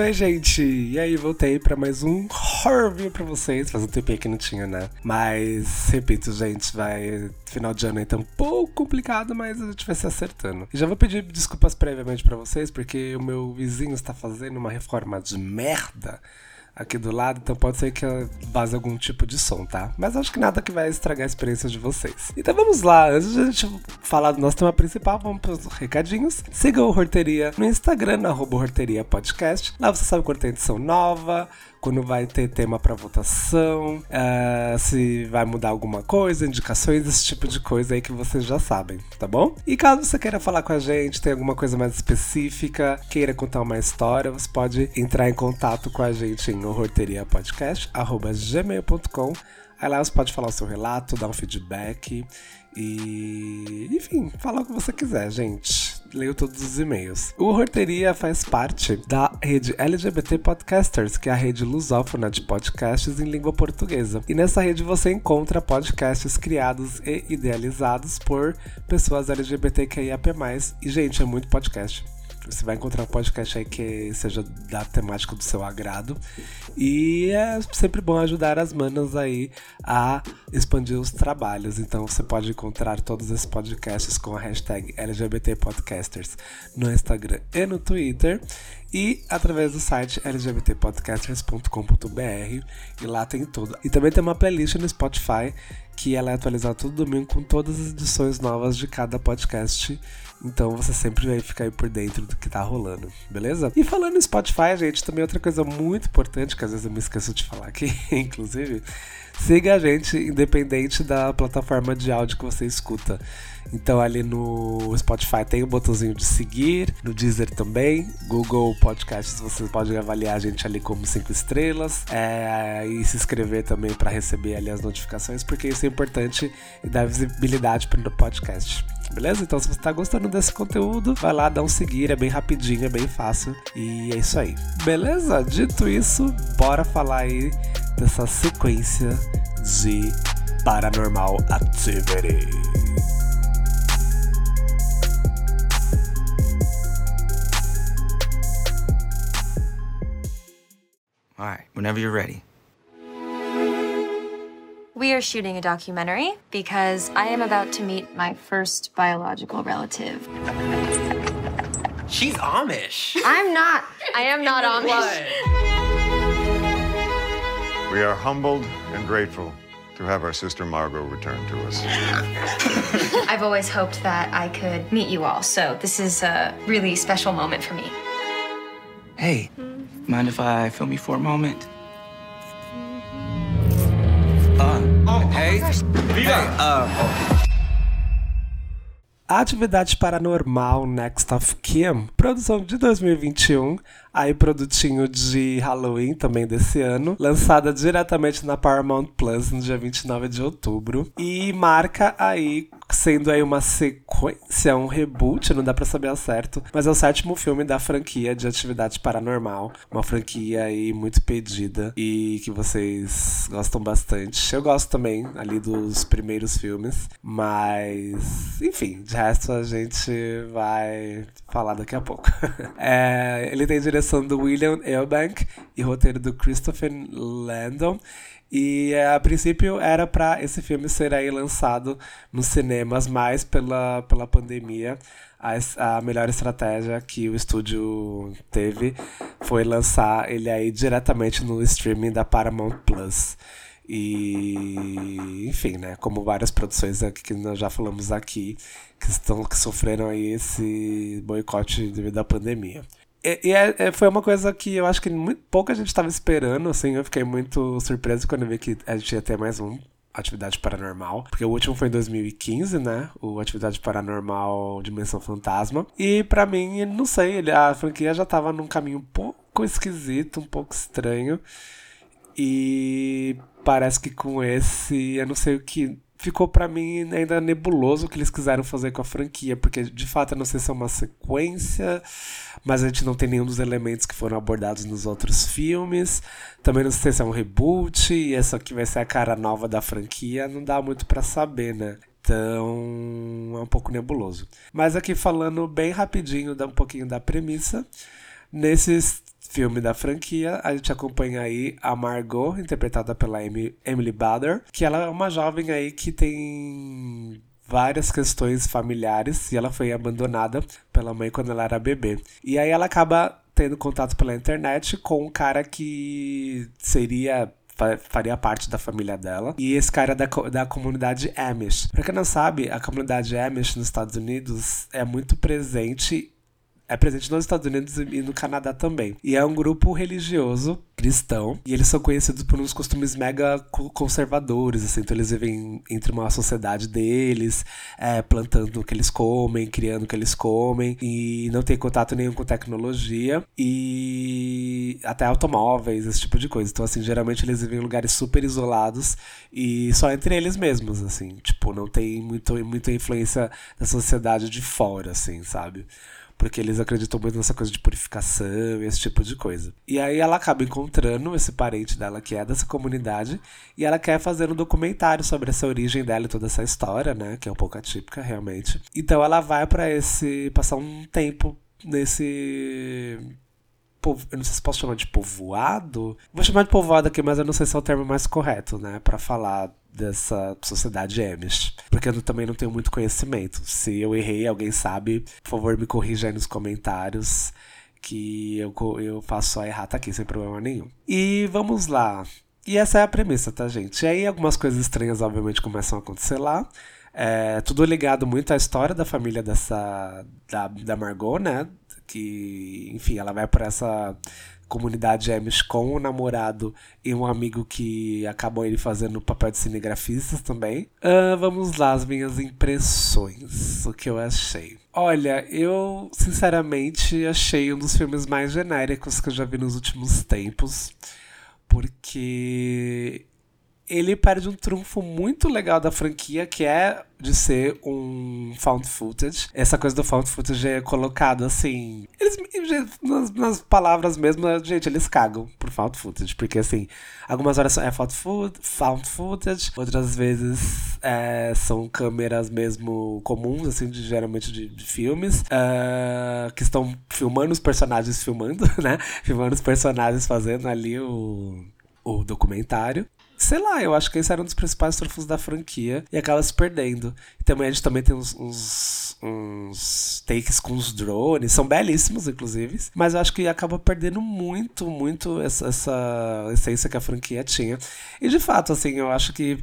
Oi, gente! E aí, voltei para mais um horror review pra vocês. Faz um tempinho que não tinha, né? Mas, repito, gente, vai. Final de ano aí tá um pouco complicado, mas a gente vai se acertando. E já vou pedir desculpas previamente para vocês, porque o meu vizinho está fazendo uma reforma de merda aqui do lado, então pode ser que vaze algum tipo de som, tá? Mas acho que nada que vai estragar a experiência de vocês. Então vamos lá, antes de a gente falar do nosso tema principal, vamos para os recadinhos. Siga o Horteria no Instagram, arroba Horteria Podcast. Lá você sabe quando tem edição nova, quando vai ter tema para votação, uh, se vai mudar alguma coisa, indicações, esse tipo de coisa aí que vocês já sabem, tá bom? E caso você queira falar com a gente, tem alguma coisa mais específica, queira contar uma história, você pode entrar em contato com a gente em horroriapodcast.gmail.com Aí lá você pode falar o seu relato, dar um feedback e, enfim, falar o que você quiser, gente. Leio todos os e-mails. O Horteria faz parte da rede LGBT Podcasters, que é a rede lusófona de podcasts em língua portuguesa. E nessa rede você encontra podcasts criados e idealizados por pessoas LGBTQIAP+. E, gente, é muito podcast. Você vai encontrar um podcast aí que seja da temática do seu agrado. E é sempre bom ajudar as manas aí a expandir os trabalhos. Então você pode encontrar todos esses podcasts com a hashtag LGBTPodcasters no Instagram e no Twitter e através do site lgbtpodcasters.com.br e lá tem tudo. E também tem uma playlist no Spotify que ela é atualizada todo domingo com todas as edições novas de cada podcast então você sempre vai ficar aí por dentro do que tá rolando, beleza? E falando em Spotify, gente, também outra coisa muito importante que às vezes eu me esqueço de falar aqui, inclusive, siga a gente independente da plataforma de áudio que você escuta. Então ali no Spotify tem o botãozinho de seguir, no Deezer também, Google Podcasts você pode avaliar a gente ali como cinco estrelas é, e se inscrever também para receber ali as notificações, porque isso é importante e dá visibilidade para o podcast. Beleza? Então, se você está gostando desse conteúdo, vai lá, dá um seguir, é bem rapidinho, é bem fácil. E é isso aí. Beleza? Dito isso, bora falar aí dessa sequência de Paranormal Activity. All right, whenever you're ready. We are shooting a documentary because I am about to meet my first biological relative. She's Amish. I'm not. I am not Amish. We are humbled and grateful to have our sister Margot return to us. I've always hoped that I could meet you all, so this is a really special moment for me. Hey, mind if I film you for a moment? Hey, uh, Atividade Paranormal Next of Kim, produção de 2021, aí produtinho de Halloween também desse ano, lançada diretamente na Paramount Plus no dia 29 de outubro. E marca aí sendo aí uma sequência, um reboot, não dá para saber ao certo, mas é o sétimo filme da franquia de Atividade Paranormal, uma franquia aí muito pedida e que vocês gostam bastante. Eu gosto também ali dos primeiros filmes, mas enfim, de resto a gente vai falar daqui a pouco. é, ele tem direção do William Eubank e roteiro do Christopher Landon. E a princípio era para esse filme ser aí lançado nos cinemas, mas pela, pela pandemia a, a melhor estratégia que o estúdio teve foi lançar ele aí diretamente no streaming da Paramount Plus. E, enfim, né, como várias produções que nós já falamos aqui, que, estão, que sofreram aí esse boicote devido à pandemia. E, é, é, foi uma coisa que eu acho que muito, pouca gente estava esperando, assim, eu fiquei muito surpreso quando eu vi que a gente ia ter mais um Atividade Paranormal, porque o último foi em 2015, né? O Atividade Paranormal Dimensão Fantasma. E para mim, não sei, ele, a franquia já tava num caminho um pouco esquisito, um pouco estranho. E parece que com esse, eu não sei o que ficou para mim ainda nebuloso o que eles quiseram fazer com a franquia, porque de fato não sei se é uma sequência, mas a gente não tem nenhum dos elementos que foram abordados nos outros filmes. Também não sei se é um reboot e essa aqui vai ser a cara nova da franquia, não dá muito para saber, né? Então é um pouco nebuloso. Mas aqui falando bem rapidinho, dá um pouquinho da premissa. Nesses filme da franquia, a gente acompanha aí a Margot, interpretada pela Emily Bader, que ela é uma jovem aí que tem várias questões familiares e ela foi abandonada pela mãe quando ela era bebê. E aí ela acaba tendo contato pela internet com um cara que seria faria parte da família dela. E esse cara é da, da comunidade Amish. Pra quem não sabe, a comunidade Amish nos Estados Unidos é muito presente é presente nos Estados Unidos e no Canadá também. E é um grupo religioso cristão. E eles são conhecidos por uns costumes mega conservadores, assim. Então eles vivem entre uma sociedade deles, é, plantando o que eles comem, criando o que eles comem. E não tem contato nenhum com tecnologia. E até automóveis, esse tipo de coisa. Então, assim, geralmente eles vivem em lugares super isolados e só entre eles mesmos, assim. Tipo, não tem muito, muita influência da sociedade de fora, assim, sabe? Porque eles acreditam muito nessa coisa de purificação e esse tipo de coisa. E aí ela acaba encontrando esse parente dela que é dessa comunidade e ela quer fazer um documentário sobre essa origem dela e toda essa história, né, que é um pouco atípica realmente. Então ela vai para esse passar um tempo nesse eu não sei se posso chamar de povoado. Vou chamar de povoado aqui, mas eu não sei se é o termo mais correto, né, para falar dessa sociedade Amish. Porque eu também não tenho muito conhecimento. Se eu errei, alguém sabe, por favor me corrija aí nos comentários. Que eu, eu faço só errar, tá aqui, sem problema nenhum. E vamos lá. E essa é a premissa, tá, gente? E aí algumas coisas estranhas, obviamente, começam a acontecer lá. É, tudo ligado muito à história da família dessa. da, da Margot, né? Que, enfim, ela vai para essa comunidade Amish com um namorado e um amigo que acabou ele fazendo o papel de cinegrafista também. Uh, vamos lá, as minhas impressões, o que eu achei. Olha, eu sinceramente achei um dos filmes mais genéricos que eu já vi nos últimos tempos, porque ele perde um trunfo muito legal da franquia, que é de ser um found footage. Essa coisa do found footage é colocado assim. Eles, nas, nas palavras mesmo, gente, eles cagam por found footage. Porque assim, algumas horas é found, food, found footage, outras vezes é, são câmeras mesmo comuns, assim, de, geralmente de, de filmes, uh, que estão filmando os personagens filmando, né? Filmando os personagens fazendo ali o o documentário. Sei lá, eu acho que esse era um dos principais trunfos da franquia e acaba se perdendo. E também a gente também tem uns, uns, uns, takes com os drones, são belíssimos, inclusive, mas eu acho que acaba perdendo muito, muito essa, essa essência que a franquia tinha. E de fato, assim, eu acho que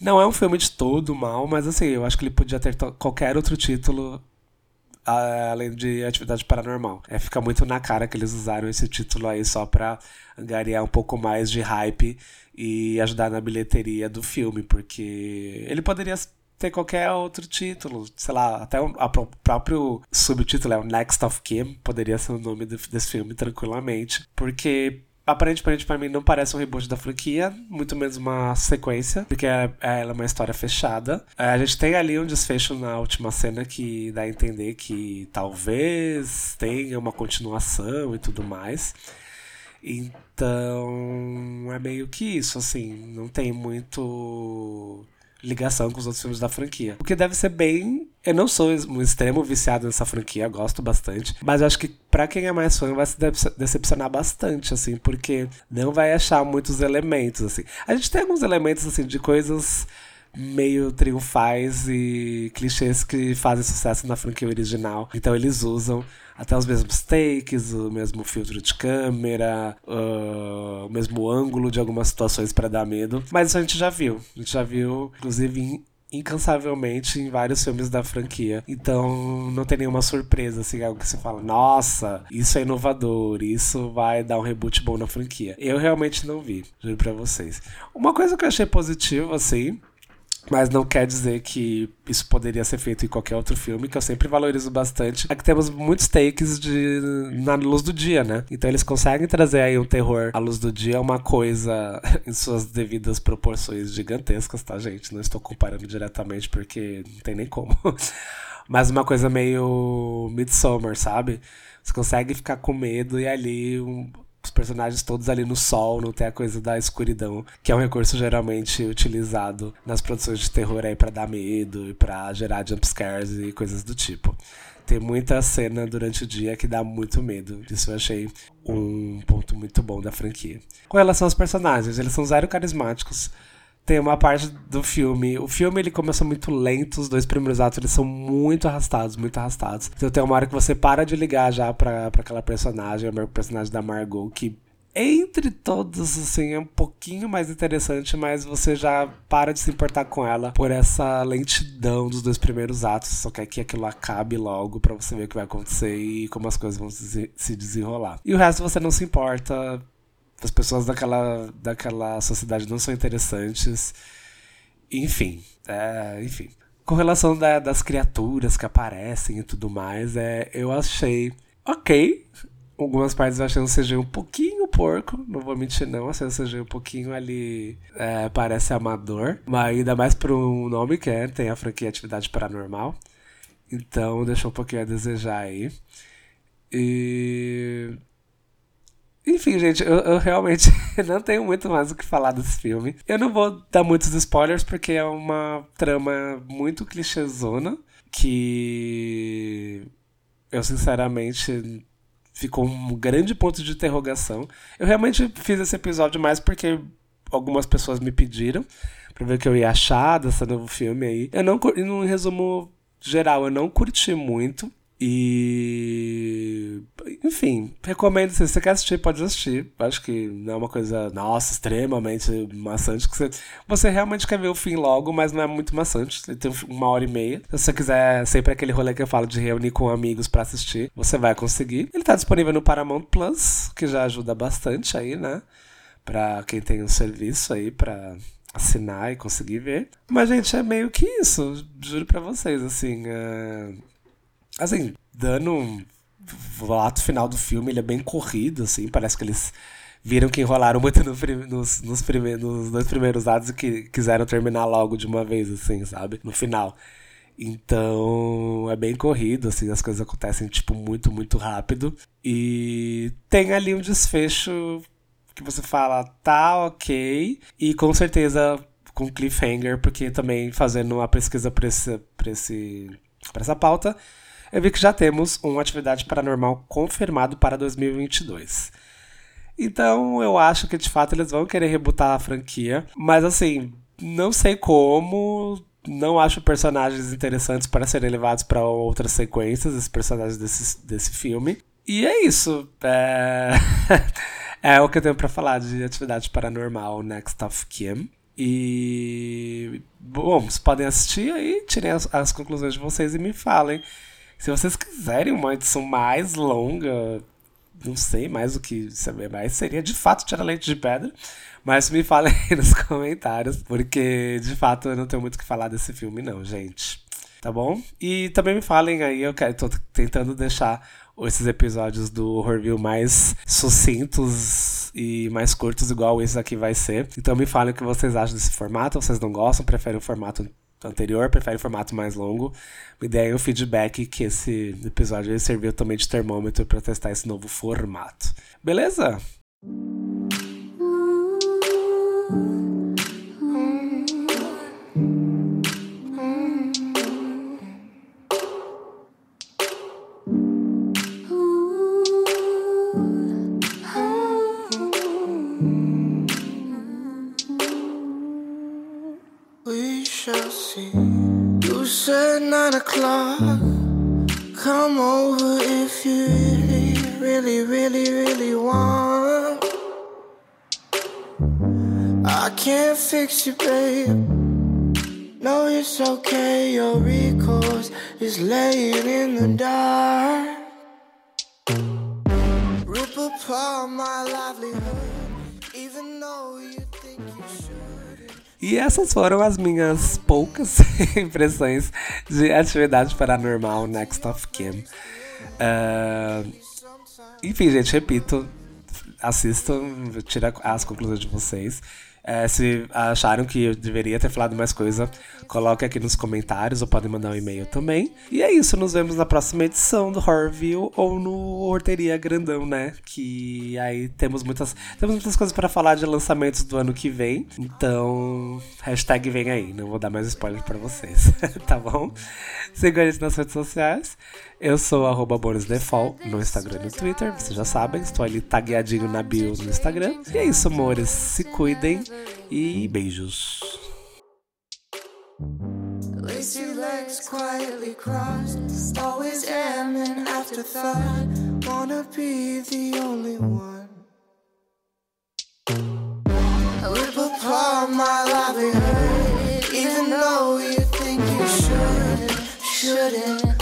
não é um filme de todo mal, mas assim, eu acho que ele podia ter qualquer outro título além de atividade paranormal. É, fica muito na cara que eles usaram esse título aí só pra angariar um pouco mais de hype e ajudar na bilheteria do filme, porque ele poderia ter qualquer outro título, sei lá, até o próprio subtítulo é o Next of Kim, poderia ser o nome desse filme tranquilamente, porque aparentemente para mim não parece um reboot da franquia, muito menos uma sequência, porque é, é, ela é uma história fechada. É, a gente tem ali um desfecho na última cena que dá a entender que talvez tenha uma continuação e tudo mais. Então, é meio que isso, assim, não tem muito ligação com os outros filmes da franquia. O que deve ser bem. Eu não sou um extremo viciado nessa franquia, gosto bastante. Mas acho que para quem é mais fã vai se decepcionar bastante, assim, porque não vai achar muitos elementos, assim. A gente tem alguns elementos, assim, de coisas meio triunfais e clichês que fazem sucesso na franquia original. Então eles usam até os mesmos takes, o mesmo filtro de câmera, uh, o mesmo ângulo de algumas situações para dar medo. Mas isso a gente já viu. A gente já viu, inclusive, incansavelmente em vários filmes da franquia. Então não tem nenhuma surpresa, assim, algo que você fala, nossa, isso é inovador, isso vai dar um reboot bom na franquia. Eu realmente não vi, juro pra vocês. Uma coisa que eu achei positiva, assim, mas não quer dizer que isso poderia ser feito em qualquer outro filme, que eu sempre valorizo bastante. É que temos muitos takes de na luz do dia, né? Então eles conseguem trazer aí um terror à luz do dia, uma coisa em suas devidas proporções gigantescas, tá, gente? Não estou comparando diretamente porque não tem nem como. Mas uma coisa meio Midsommar, sabe? Você consegue ficar com medo e ali um, os personagens todos ali no sol, não tem a coisa da escuridão, que é um recurso geralmente utilizado nas produções de terror aí para dar medo e para gerar jumpscares e coisas do tipo. Tem muita cena durante o dia que dá muito medo. Isso eu achei um ponto muito bom da franquia. Com relação aos personagens, eles são zero carismáticos tem uma parte do filme. O filme ele começa muito lento, os dois primeiros atos eles são muito arrastados, muito arrastados. Então tem uma hora que você para de ligar já pra, pra aquela personagem, a personagem da Margot, que entre todos, assim, é um pouquinho mais interessante, mas você já para de se importar com ela por essa lentidão dos dois primeiros atos. Só quer que aquilo acabe logo para você ver o que vai acontecer e como as coisas vão se desenrolar. E o resto você não se importa as pessoas daquela, daquela sociedade não são interessantes. Enfim, é, enfim. Com relação da, das criaturas que aparecem e tudo mais, é, eu achei ok. Algumas partes eu achei um CG um pouquinho porco, não vou mentir não, achei um CG um pouquinho ali, é, parece amador, mas ainda mais para um nome que é, tem a franquia Atividade Paranormal, então deixou um pouquinho a desejar aí. E enfim, gente, eu, eu, realmente não tenho muito mais o que falar desse filme. Eu não vou dar muitos spoilers porque é uma trama muito clichêzona que eu sinceramente ficou um grande ponto de interrogação. Eu realmente fiz esse episódio mais porque algumas pessoas me pediram para ver o que eu ia achar desse novo filme aí. Eu não, em resumo geral, eu não curti muito. E. Enfim, recomendo. Se você quer assistir, pode assistir. Acho que não é uma coisa, nossa, extremamente maçante. Que você, você realmente quer ver o fim logo, mas não é muito maçante. Ele tem uma hora e meia. Se você quiser, sempre aquele rolê que eu falo de reunir com amigos para assistir, você vai conseguir. Ele tá disponível no Paramount Plus, que já ajuda bastante aí, né? Pra quem tem um serviço aí pra assinar e conseguir ver. Mas, gente, é meio que isso. Juro pra vocês, assim. É Assim, dando o ato final do filme, ele é bem corrido, assim, parece que eles viram que enrolaram muito no nos, nos, primeiros, nos dois primeiros atos e que quiseram terminar logo de uma vez, assim, sabe? No final. Então é bem corrido, assim, as coisas acontecem, tipo, muito, muito rápido. E tem ali um desfecho que você fala, tá ok. E com certeza com cliffhanger, porque também fazendo uma pesquisa pra, esse, pra, esse, pra essa pauta, eu vi que já temos uma atividade paranormal confirmado para 2022. Então eu acho que de fato eles vão querer rebutar a franquia, mas assim, não sei como, não acho personagens interessantes para serem levados para outras sequências, esses personagens desse, desse filme. E é isso. É... é o que eu tenho para falar de atividade paranormal Next of Kim. E. Bom, vocês podem assistir aí, tirem as, as conclusões de vocês e me falem se vocês quiserem uma edição mais longa, não sei mais o que saber mais, seria de fato tirar leite de pedra. Mas me falem aí nos comentários, porque de fato eu não tenho muito o que falar desse filme, não, gente. Tá bom? E também me falem aí, eu quero, tô tentando deixar esses episódios do Horrorview mais sucintos e mais curtos, igual esse aqui vai ser. Então me falem o que vocês acham desse formato, vocês não gostam, preferem o formato anterior, prefere formato mais longo. Me deem o feedback que esse episódio serviu também de termômetro para testar esse novo formato. Beleza? Nine o'clock. Come over if you really, really, really, really want. I can't fix you, babe. No, it's okay. Your recourse is laying in the dark. Rip apart my livelihood, E essas foram as minhas poucas impressões de atividade paranormal Next of Kim. Uh, enfim, gente, repito, assistam, tira as conclusões de vocês. É, se acharam que eu deveria ter falado mais coisa, coloque aqui nos comentários ou podem mandar um e-mail também. E é isso, nos vemos na próxima edição do Horrorview ou no Horteria Grandão, né? Que aí temos muitas, temos muitas coisas para falar de lançamentos do ano que vem. Então, hashtag vem aí. Não vou dar mais spoiler para vocês, tá bom? Sigam a gente nas redes sociais. Eu sou arroba BorisDefall no Instagram e no Twitter, vocês já sabem, estou ali tagueadinho na bio no Instagram. E é isso, amores, se cuidem e beijos. Lacy legs quietly crossed, always am an afterthought. Wanna be the only one. I rip apart my livelihood, even though you think you should, shouldn't.